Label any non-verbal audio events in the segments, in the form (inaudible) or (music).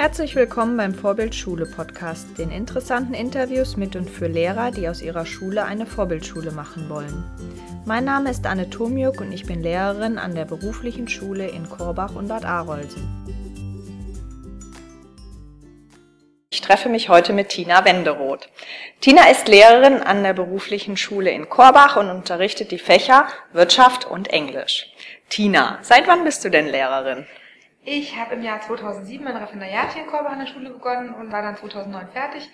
Herzlich willkommen beim Vorbildschule Podcast, den interessanten Interviews mit und für Lehrer, die aus ihrer Schule eine Vorbildschule machen wollen. Mein Name ist Anne Tomjuk und ich bin Lehrerin an der beruflichen Schule in Korbach und Bad Arolsen. Ich treffe mich heute mit Tina Wenderoth. Tina ist Lehrerin an der beruflichen Schule in Korbach und unterrichtet die Fächer Wirtschaft und Englisch. Tina, seit wann bist du denn Lehrerin? Ich habe im Jahr 2007 mein Referendariat hier in Korbach an der Schule begonnen und war dann 2009 fertig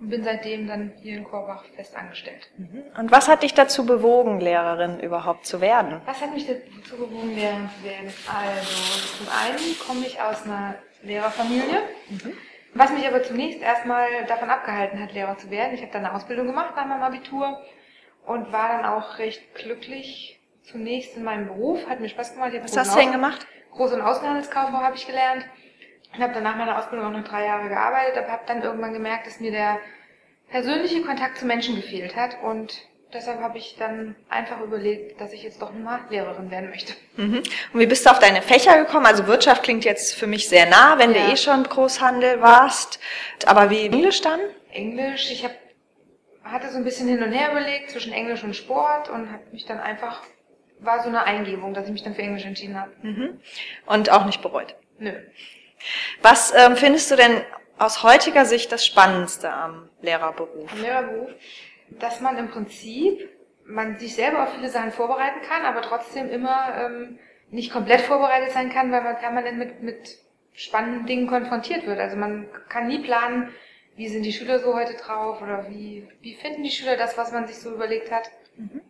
und bin seitdem dann hier in Korbach fest angestellt. Mhm. Und was hat dich dazu bewogen, Lehrerin überhaupt zu werden? Was hat mich dazu bewogen, Lehrerin zu werden? Also, zum einen komme ich aus einer Lehrerfamilie, mhm. was mich aber zunächst erstmal davon abgehalten hat, Lehrer zu werden. Ich habe dann eine Ausbildung gemacht nach meinem Abitur und war dann auch recht glücklich zunächst in meinem Beruf, hat mir Spaß gemacht. Was hast du denn gemacht? Groß- und Außenhandelskauffrau habe ich gelernt und habe dann nach meiner Ausbildung auch noch drei Jahre gearbeitet, aber habe dann irgendwann gemerkt, dass mir der persönliche Kontakt zu Menschen gefehlt hat und deshalb habe ich dann einfach überlegt, dass ich jetzt doch mal Lehrerin werden möchte. Mhm. Und wie bist du auf deine Fächer gekommen? Also Wirtschaft klingt jetzt für mich sehr nah, wenn ja. du eh schon Großhandel warst. Aber wie Englisch dann? Englisch, ich hab, hatte so ein bisschen hin und her überlegt zwischen Englisch und Sport und habe mich dann einfach war so eine Eingebung, dass ich mich dann für Englisch entschieden habe. Mhm. Und auch nicht bereut? Nö. Was ähm, findest du denn aus heutiger Sicht das Spannendste am Lehrerberuf? Am Lehrerberuf, dass man im Prinzip man sich selber auf viele Sachen vorbereiten kann, aber trotzdem immer ähm, nicht komplett vorbereitet sein kann, weil man permanent mit, mit spannenden Dingen konfrontiert wird. Also man kann nie planen, wie sind die Schüler so heute drauf oder wie, wie finden die Schüler das, was man sich so überlegt hat. Mhm.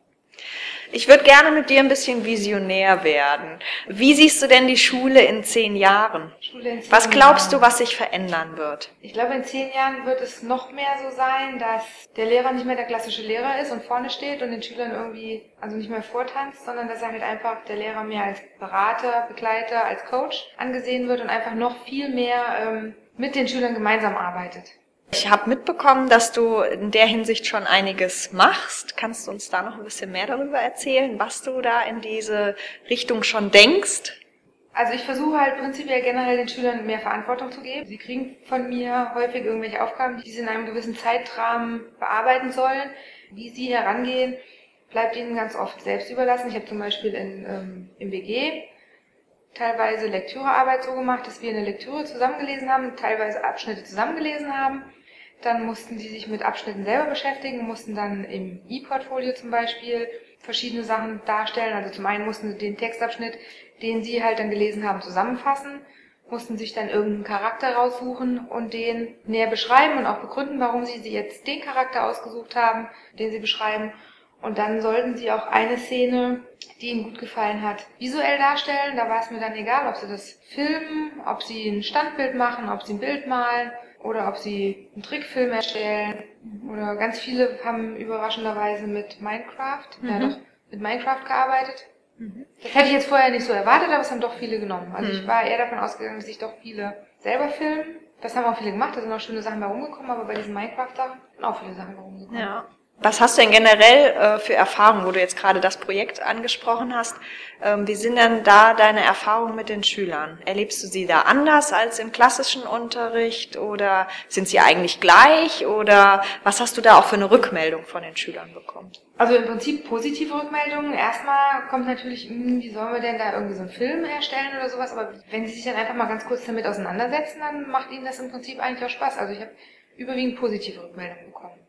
Ich würde gerne mit dir ein bisschen visionär werden. Wie siehst du denn die Schule in zehn Jahren? In zehn was glaubst Jahren. du, was sich verändern wird? Ich glaube, in zehn Jahren wird es noch mehr so sein, dass der Lehrer nicht mehr der klassische Lehrer ist und vorne steht und den Schülern irgendwie, also nicht mehr vortanzt, sondern dass er halt einfach der Lehrer mehr als Berater, Begleiter, als Coach angesehen wird und einfach noch viel mehr ähm, mit den Schülern gemeinsam arbeitet. Ich habe mitbekommen, dass du in der Hinsicht schon einiges machst. Kannst du uns da noch ein bisschen mehr darüber erzählen, was du da in diese Richtung schon denkst? Also ich versuche halt prinzipiell generell den Schülern mehr Verantwortung zu geben. Sie kriegen von mir häufig irgendwelche Aufgaben, die sie in einem gewissen Zeitrahmen bearbeiten sollen. Wie sie herangehen, bleibt ihnen ganz oft selbst überlassen. Ich habe zum Beispiel in, ähm, im WG teilweise Lektürearbeit so gemacht, dass wir eine Lektüre zusammengelesen haben, teilweise Abschnitte zusammengelesen haben dann mussten sie sich mit Abschnitten selber beschäftigen, mussten dann im E-Portfolio zum Beispiel verschiedene Sachen darstellen. Also zum einen mussten sie den Textabschnitt, den sie halt dann gelesen haben, zusammenfassen, mussten sich dann irgendeinen Charakter raussuchen und den näher beschreiben und auch begründen, warum sie jetzt den Charakter ausgesucht haben, den sie beschreiben. Und dann sollten sie auch eine Szene, die ihnen gut gefallen hat, visuell darstellen. Da war es mir dann egal, ob sie das filmen, ob sie ein Standbild machen, ob sie ein Bild malen oder ob sie einen Trickfilm erstellen. Oder ganz viele haben überraschenderweise mit Minecraft, mhm. ja doch, mit Minecraft gearbeitet. Mhm. Das hätte ich jetzt vorher nicht so erwartet, aber es haben doch viele genommen. Also mhm. ich war eher davon ausgegangen, dass sich doch viele selber filmen. Das haben auch viele gemacht, da sind auch schöne Sachen bei rumgekommen, aber bei diesen Minecraft-Sachen sind auch viele Sachen bei rumgekommen. Ja. Was hast du denn generell äh, für Erfahrungen, wo du jetzt gerade das Projekt angesprochen hast? Ähm, wie sind denn da deine Erfahrungen mit den Schülern? Erlebst du sie da anders als im klassischen Unterricht oder sind sie eigentlich gleich oder was hast du da auch für eine Rückmeldung von den Schülern bekommen? Also im Prinzip positive Rückmeldungen. Erstmal kommt natürlich, hm, wie sollen wir denn da irgendwie so einen Film erstellen oder sowas, aber wenn sie sich dann einfach mal ganz kurz damit auseinandersetzen, dann macht ihnen das im Prinzip eigentlich auch Spaß. Also ich habe überwiegend positive Rückmeldungen bekommen.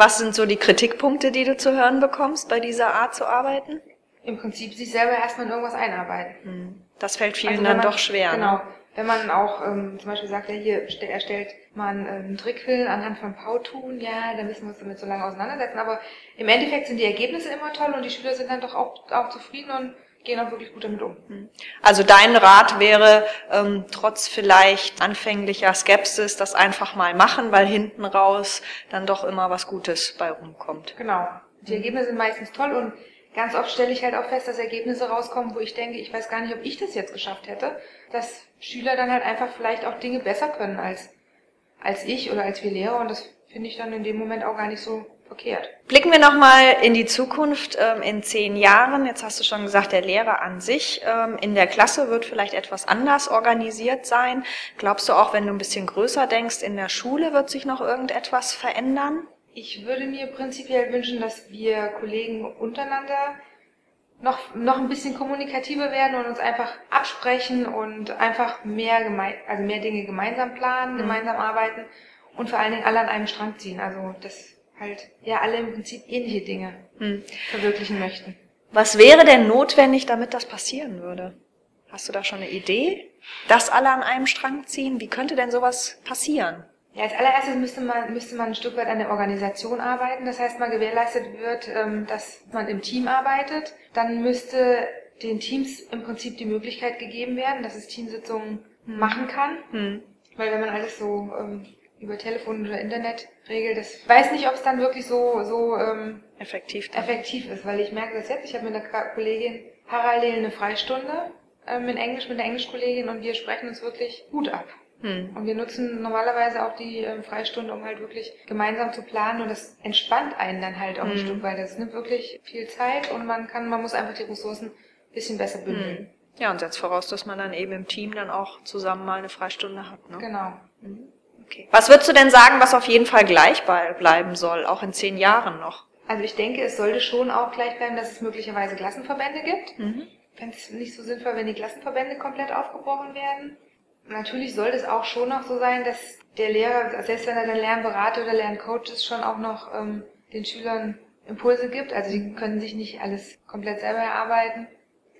Was sind so die Kritikpunkte, die du zu hören bekommst bei dieser Art zu arbeiten? Im Prinzip sich selber erstmal in irgendwas einarbeiten. Hm. Das fällt vielen also dann man, doch schwer. Genau. Ne? Wenn man auch ähm, zum Beispiel sagt, ja, hier erstellt man einen Trickfilm anhand von Pautun, ja, dann müssen wir uns damit so lange auseinandersetzen. Aber im Endeffekt sind die Ergebnisse immer toll und die Schüler sind dann doch auch, auch zufrieden und gehen auch wirklich gut damit um. Hm. Also dein Rat wäre, ähm, trotz vielleicht anfänglicher Skepsis, das einfach mal machen, weil hinten raus dann doch immer was Gutes bei rumkommt. Genau. Die Ergebnisse sind meistens toll und ganz oft stelle ich halt auch fest, dass Ergebnisse rauskommen, wo ich denke, ich weiß gar nicht, ob ich das jetzt geschafft hätte, dass Schüler dann halt einfach vielleicht auch Dinge besser können als, als ich oder als wir Lehrer und das finde ich dann in dem Moment auch gar nicht so verkehrt. Blicken wir nochmal in die Zukunft ähm, in zehn Jahren. Jetzt hast du schon gesagt, der Lehrer an sich ähm, in der Klasse wird vielleicht etwas anders organisiert sein. Glaubst du auch, wenn du ein bisschen größer denkst, in der Schule wird sich noch irgendetwas verändern? Ich würde mir prinzipiell wünschen, dass wir Kollegen untereinander noch, noch ein bisschen kommunikativer werden und uns einfach absprechen und einfach mehr, geme also mehr Dinge gemeinsam planen, mhm. gemeinsam arbeiten und vor allen Dingen alle an einem Strang ziehen. Also das halt ja alle im Prinzip ähnliche Dinge mhm. verwirklichen möchten. Was wäre denn notwendig, damit das passieren würde? Hast du da schon eine Idee? Dass alle an einem Strang ziehen? Wie könnte denn sowas passieren? Ja, als allererstes müsste man, müsste man ein Stück weit an der Organisation arbeiten. Das heißt, mal gewährleistet wird, ähm, dass man im Team arbeitet. Dann müsste den Teams im Prinzip die Möglichkeit gegeben werden, dass es Teamsitzungen hm. machen kann. Hm. Weil wenn man alles so ähm, über Telefon oder Internet regelt, das weiß nicht, ob es dann wirklich so, so ähm, effektiv, effektiv ist. Weil ich merke das jetzt, ich habe mit einer Kollegin parallel eine Freistunde ähm, in Englisch mit einer Englischkollegin und wir sprechen uns wirklich gut ab. Hm. Und wir nutzen normalerweise auch die ähm, Freistunde, um halt wirklich gemeinsam zu planen und das entspannt einen dann halt auch hm. ein Stück, weil das nimmt wirklich viel Zeit und man kann, man muss einfach die Ressourcen ein bisschen besser bündeln. Hm. Ja, und setzt voraus, dass man dann eben im Team dann auch zusammen mal eine Freistunde hat. Ne? Genau. Mhm. Okay. Was würdest du denn sagen, was auf jeden Fall gleich bleiben soll, auch in zehn Jahren noch? Also ich denke, es sollte schon auch gleich bleiben, dass es möglicherweise Klassenverbände gibt. Mhm. Fände es nicht so sinnvoll, wenn die Klassenverbände komplett aufgebrochen werden. Natürlich sollte es auch schon noch so sein, dass der Lehrer, selbst wenn er dann Lernberater oder Lerncoach ist, schon auch noch ähm, den Schülern Impulse gibt. Also die können sich nicht alles komplett selber erarbeiten.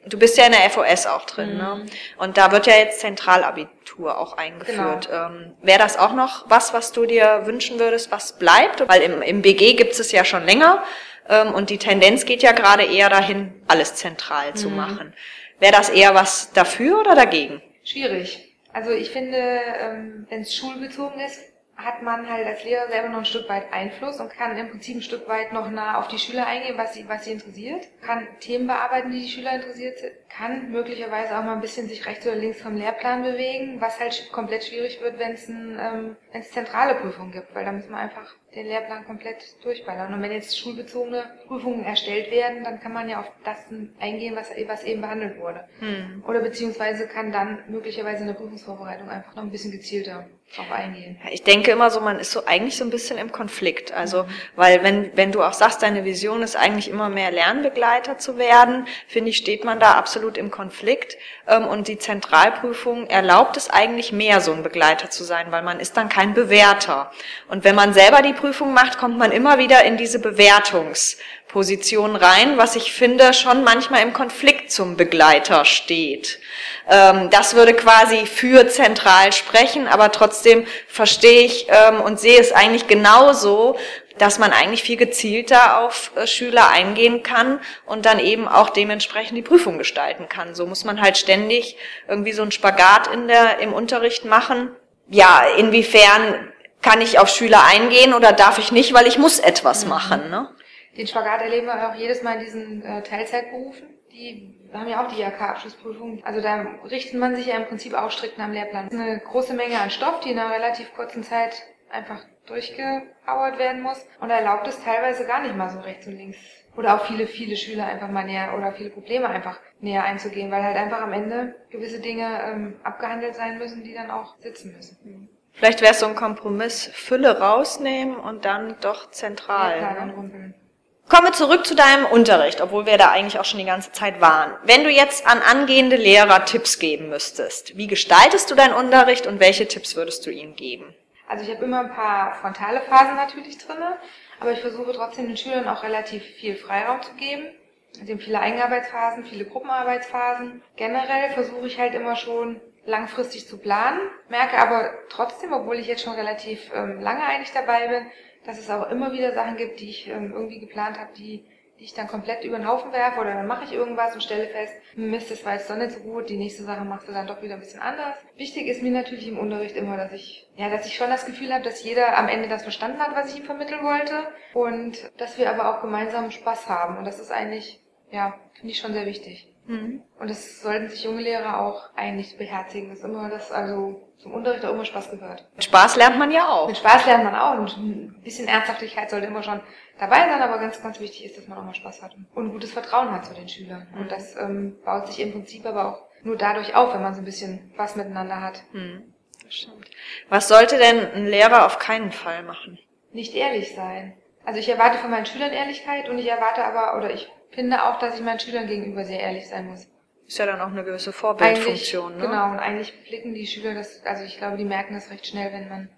Du bist ja in der FOS auch drin, ne? mhm. ne? Und da wird ja jetzt Zentralabitur auch eingeführt. Genau. Ähm, Wäre das auch noch was, was du dir wünschen würdest, was bleibt? Weil im, im BG gibt es ja schon länger ähm, und die Tendenz geht ja gerade eher dahin, alles zentral mhm. zu machen. Wäre das eher was dafür oder dagegen? Schwierig. Also ich finde, ähm, wenn es schulbezogen ist, hat man halt als Lehrer selber noch ein Stück weit Einfluss und kann im Prinzip ein Stück weit noch nah auf die Schüler eingehen, was sie, was sie interessiert, kann Themen bearbeiten, die die Schüler interessiert, kann möglicherweise auch mal ein bisschen sich rechts oder links vom Lehrplan bewegen, was halt komplett schwierig wird, wenn es ein, ähm, wenn es zentrale Prüfungen gibt, weil da müssen wir einfach den Lehrplan komplett durchballern. Und wenn jetzt schulbezogene Prüfungen erstellt werden, dann kann man ja auf das eingehen, was, was eben behandelt wurde. Hm. Oder beziehungsweise kann dann möglicherweise in der Prüfungsvorbereitung einfach noch ein bisschen gezielter drauf eingehen. Ich denke immer so, man ist so eigentlich so ein bisschen im Konflikt. Also, weil wenn, wenn du auch sagst, deine Vision ist eigentlich immer mehr Lernbegleiter zu werden, finde ich, steht man da absolut im Konflikt. Ähm, und die Zentralprüfung erlaubt es eigentlich mehr, so ein Begleiter zu sein, weil man ist dann kein Bewerter. Und wenn man selber die Prüfung macht, kommt man immer wieder in diese Bewertungsposition rein, was ich finde schon manchmal im Konflikt zum Begleiter steht. Ähm, das würde quasi für zentral sprechen, aber trotzdem verstehe ich ähm, und sehe es eigentlich genauso, dass man eigentlich viel gezielter auf äh, Schüler eingehen kann und dann eben auch dementsprechend die Prüfung gestalten kann. So muss man halt ständig irgendwie so einen Spagat in der, im Unterricht machen. Ja, inwiefern kann ich auf Schüler eingehen oder darf ich nicht, weil ich muss etwas mhm. machen. Ne? Den Spagat erleben wir auch jedes Mal in diesen äh, Teilzeitberufen. Die haben ja auch die IHK-Abschlussprüfung. Also da richtet man sich ja im Prinzip auch strikt nach dem Lehrplan. Das ist eine große Menge an Stoff, die in einer relativ kurzen Zeit einfach durchgepowert werden muss und erlaubt es teilweise gar nicht mal so rechts und links oder auch viele, viele Schüler einfach mal näher oder viele Probleme einfach näher einzugehen, weil halt einfach am Ende gewisse Dinge ähm, abgehandelt sein müssen, die dann auch sitzen müssen. Mhm. Vielleicht wäre es so ein Kompromiss, Fülle rausnehmen und dann doch zentral. Ja, klar, ne? Kommen wir zurück zu deinem Unterricht, obwohl wir da eigentlich auch schon die ganze Zeit waren. Wenn du jetzt an angehende Lehrer Tipps geben müsstest, wie gestaltest du deinen Unterricht und welche Tipps würdest du ihnen geben? Also ich habe immer ein paar frontale Phasen natürlich drinne, aber ich versuche trotzdem den Schülern auch relativ viel Freiraum zu geben. Sie haben viele Eigenarbeitsphasen, viele Gruppenarbeitsphasen. Generell versuche ich halt immer schon langfristig zu planen, merke aber trotzdem, obwohl ich jetzt schon relativ ähm, lange eigentlich dabei bin, dass es auch immer wieder Sachen gibt, die ich ähm, irgendwie geplant habe, die, die ich dann komplett über den Haufen werfe oder dann mache ich irgendwas und stelle fest, Mist, das war jetzt doch nicht so gut, die nächste Sache machst du dann doch wieder ein bisschen anders. Wichtig ist mir natürlich im Unterricht immer, dass ich, ja, dass ich schon das Gefühl habe, dass jeder am Ende das verstanden hat, was ich ihm vermitteln wollte und dass wir aber auch gemeinsam Spaß haben und das ist eigentlich, ja, finde ich schon sehr wichtig. Mhm. Und das sollten sich junge Lehrer auch eigentlich beherzigen, dass immer das, also zum Unterricht auch immer Spaß gehört. Mit Spaß lernt man ja auch. Mit Spaß lernt man auch und ein bisschen Ernsthaftigkeit sollte immer schon dabei sein, aber ganz, ganz wichtig ist, dass man auch mal Spaß hat und gutes Vertrauen hat zu den Schülern. Mhm. Und das ähm, baut sich im Prinzip aber auch nur dadurch auf, wenn man so ein bisschen was miteinander hat. Mhm. Das stimmt. Was sollte denn ein Lehrer auf keinen Fall machen? Nicht ehrlich sein. Also ich erwarte von meinen Schülern Ehrlichkeit und ich erwarte aber, oder ich finde auch, dass ich meinen Schülern gegenüber sehr ehrlich sein muss. Ist ja dann auch eine gewisse Vorbildfunktion, ne? Genau, und eigentlich blicken die Schüler das, also ich glaube, die merken das recht schnell, wenn man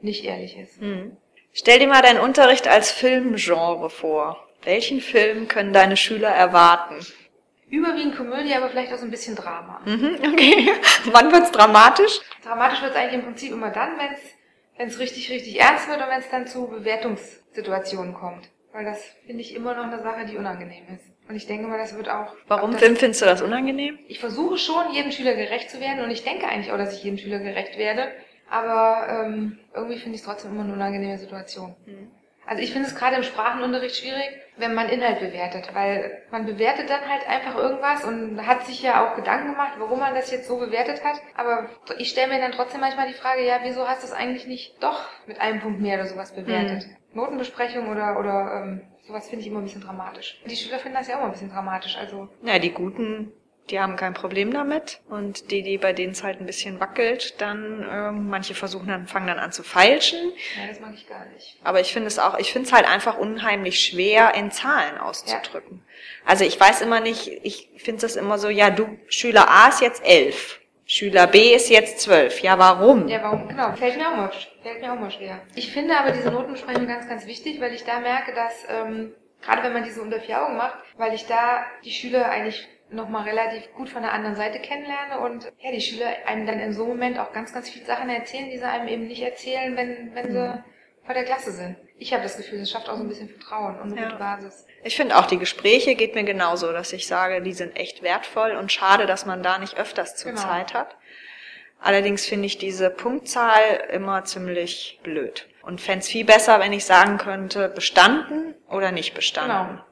nicht ehrlich ist. Hm. Stell dir mal deinen Unterricht als Filmgenre vor. Welchen Film können deine Schüler erwarten? Überwiegend Komödie, aber vielleicht auch so ein bisschen Drama. Mhm, (laughs) okay. Wann wird's dramatisch? Dramatisch wird's eigentlich im Prinzip immer dann, wenn's wenn's richtig, richtig ernst wird und wenn es dann zu Bewertungssituationen kommt. Weil das finde ich immer noch eine Sache, die unangenehm ist. Und ich denke mal, das wird auch. Warum das, findest du das unangenehm? Ich versuche schon, jedem Schüler gerecht zu werden und ich denke eigentlich auch, dass ich jedem Schüler gerecht werde. Aber ähm, irgendwie finde ich es trotzdem immer eine unangenehme Situation. Mhm. Also ich finde es gerade im Sprachenunterricht schwierig, wenn man Inhalt bewertet, weil man bewertet dann halt einfach irgendwas und hat sich ja auch Gedanken gemacht, warum man das jetzt so bewertet hat. Aber ich stelle mir dann trotzdem manchmal die Frage, ja, wieso hast du es eigentlich nicht doch mit einem Punkt mehr oder sowas bewertet? Mhm. Notenbesprechung oder, oder ähm, sowas finde ich immer ein bisschen dramatisch. Die Schüler finden das ja auch immer ein bisschen dramatisch. Also ja, die Guten, die haben kein Problem damit. Und die, die bei denen es halt ein bisschen wackelt, dann ähm, manche versuchen dann, fangen dann an zu feilschen. Ja, das mag ich gar nicht. Aber ich finde es auch, ich finde es halt einfach unheimlich schwer, in Zahlen auszudrücken. Ja. Also ich weiß immer nicht, ich finde es immer so, ja, du, Schüler A ist jetzt elf. Schüler B ist jetzt zwölf. Ja, warum? Ja, warum? Genau, fällt mir auch mal, fällt mir auch mal schwer. Ich finde aber diese Notenbesprechung ganz, ganz wichtig, weil ich da merke, dass ähm, gerade wenn man diese unter vier Augen macht, weil ich da die Schüler eigentlich nochmal relativ gut von der anderen Seite kennenlerne und ja, die Schüler einem dann in so einem Moment auch ganz, ganz viele Sachen erzählen, die sie einem eben nicht erzählen, wenn, wenn sie mhm. vor der Klasse sind. Ich habe das Gefühl, das schafft auch so ein bisschen Vertrauen und eine ja. gute Basis. Ich finde auch, die Gespräche geht mir genauso, dass ich sage, die sind echt wertvoll und schade, dass man da nicht öfters zur genau. Zeit hat. Allerdings finde ich diese Punktzahl immer ziemlich blöd. Und fände es viel besser, wenn ich sagen könnte, bestanden oder nicht bestanden. Genau.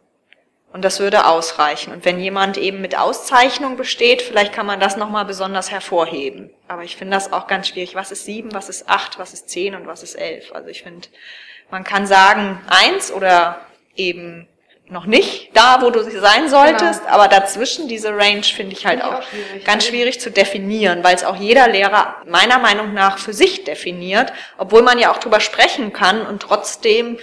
Und das würde ausreichen. Und wenn jemand eben mit Auszeichnung besteht, vielleicht kann man das nochmal besonders hervorheben. Aber ich finde das auch ganz schwierig. Was ist sieben, was ist acht, was ist zehn und was ist elf? Also ich finde, man kann sagen eins oder eben noch nicht da, wo du sein solltest, genau. aber dazwischen diese Range finde ich halt find ich auch, auch schwierig, ganz schwierig zu definieren, weil es auch jeder Lehrer meiner Meinung nach für sich definiert, obwohl man ja auch drüber sprechen kann und trotzdem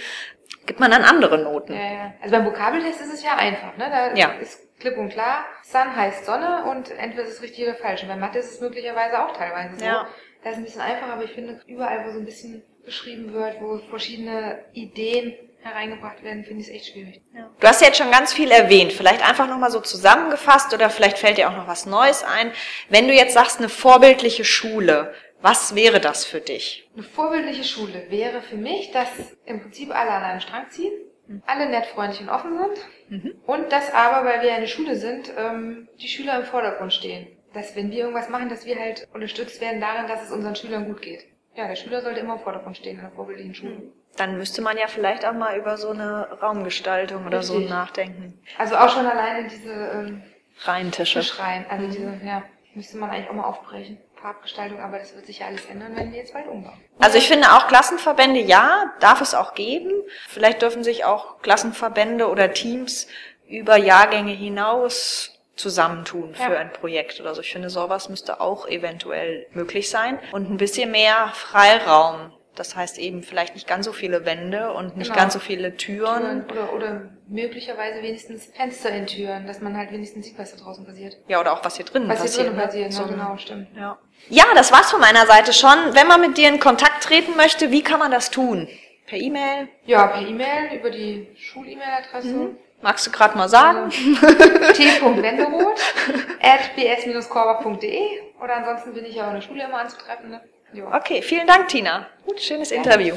gibt man dann andere Noten. Ja, ja. Also beim Vokabeltest ist es ja einfach, ne? Da ja. ist klipp und klar, Sun heißt Sonne und entweder ist es richtig oder falsch. Und bei Mathe ist es möglicherweise auch teilweise so. Ja. Da ist es ein bisschen einfacher, aber ich finde, überall, wo so ein bisschen beschrieben wird, wo verschiedene Ideen hereingebracht werden, finde ich es echt schwierig. Ja. Du hast jetzt schon ganz viel erwähnt. Vielleicht einfach nochmal so zusammengefasst oder vielleicht fällt dir auch noch was Neues ein. Wenn du jetzt sagst, eine vorbildliche Schule, was wäre das für dich? Eine vorbildliche Schule wäre für mich, dass im Prinzip alle an einem Strang ziehen, mhm. alle nett, freundlich und offen sind mhm. und dass aber, weil wir eine Schule sind, ähm, die Schüler im Vordergrund stehen. Dass wenn wir irgendwas machen, dass wir halt unterstützt werden darin, dass es unseren Schülern gut geht. Ja, der Schüler sollte immer im Vordergrund stehen in der vorbildlichen Schule. Mhm. Dann müsste man ja vielleicht auch mal über so eine Raumgestaltung oder Richtig. so nachdenken. Also auch schon alleine diese ähm, Reihentische. Tischreihen, also mhm. diese, ja, müsste man eigentlich auch mal aufbrechen. Farbgestaltung, aber das wird sich ja alles ändern, wenn wir jetzt bald umbauen. Also ich finde auch Klassenverbände, ja, darf es auch geben. Vielleicht dürfen sich auch Klassenverbände oder Teams über Jahrgänge hinaus zusammentun für ja. ein Projekt oder so. Ich finde, sowas müsste auch eventuell möglich sein und ein bisschen mehr Freiraum das heißt eben vielleicht nicht ganz so viele Wände und nicht genau. ganz so viele Türen. Türen oder, oder möglicherweise wenigstens Fenster in Türen, dass man halt wenigstens sieht, was da draußen passiert. Ja, oder auch was hier drinnen was passiert. Was hier drinnen passiert, so, genau, stimmt. Ja. ja, das war's von meiner Seite schon. Wenn man mit dir in Kontakt treten möchte, wie kann man das tun? Per E-Mail? Ja, per E-Mail, über die Schul-E-Mail-Adresse. Mhm. Magst du gerade mal sagen? Also, (laughs) t.wenderoth (laughs) at bs-korbach.de oder ansonsten bin ich ja auch in der Schule immer anzutreffen. Ne? Jo. Okay, vielen Dank, Tina. Gut, schönes ja. Interview.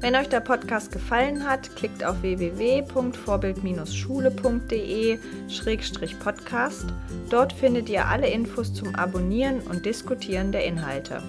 Wenn euch der Podcast gefallen hat, klickt auf www.vorbild-schule.de-podcast. Dort findet ihr alle Infos zum Abonnieren und Diskutieren der Inhalte.